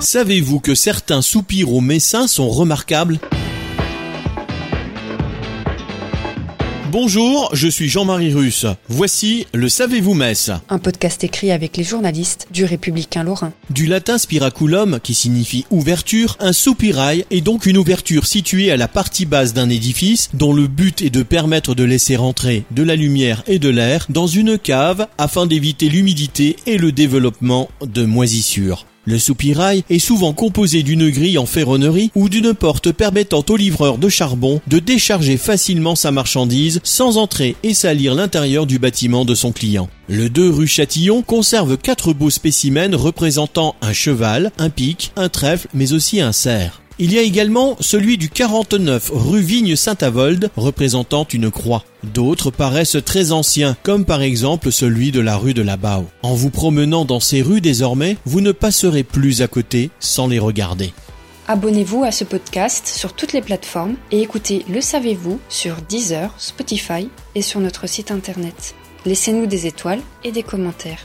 Savez-vous que certains soupirs au messin sont remarquables? Bonjour, je suis Jean-Marie Russe. Voici le Savez-vous Messe Un podcast écrit avec les journalistes du Républicain Lorrain. Du latin spiraculum, qui signifie ouverture, un soupirail est donc une ouverture située à la partie basse d'un édifice dont le but est de permettre de laisser entrer de la lumière et de l'air dans une cave afin d'éviter l'humidité et le développement de moisissures. Le soupirail est souvent composé d'une grille en ferronnerie ou d'une porte permettant au livreur de charbon de décharger facilement sa marchandise sans entrer et salir l'intérieur du bâtiment de son client. Le 2 rue Châtillon conserve quatre beaux spécimens représentant un cheval, un pic, un trèfle mais aussi un cerf. Il y a également celui du 49 rue Vigne-Saint-Avold représentant une croix. D'autres paraissent très anciens, comme par exemple celui de la rue de la Bao. En vous promenant dans ces rues désormais, vous ne passerez plus à côté sans les regarder. Abonnez-vous à ce podcast sur toutes les plateformes et écoutez Le Savez-vous sur Deezer, Spotify et sur notre site internet. Laissez-nous des étoiles et des commentaires.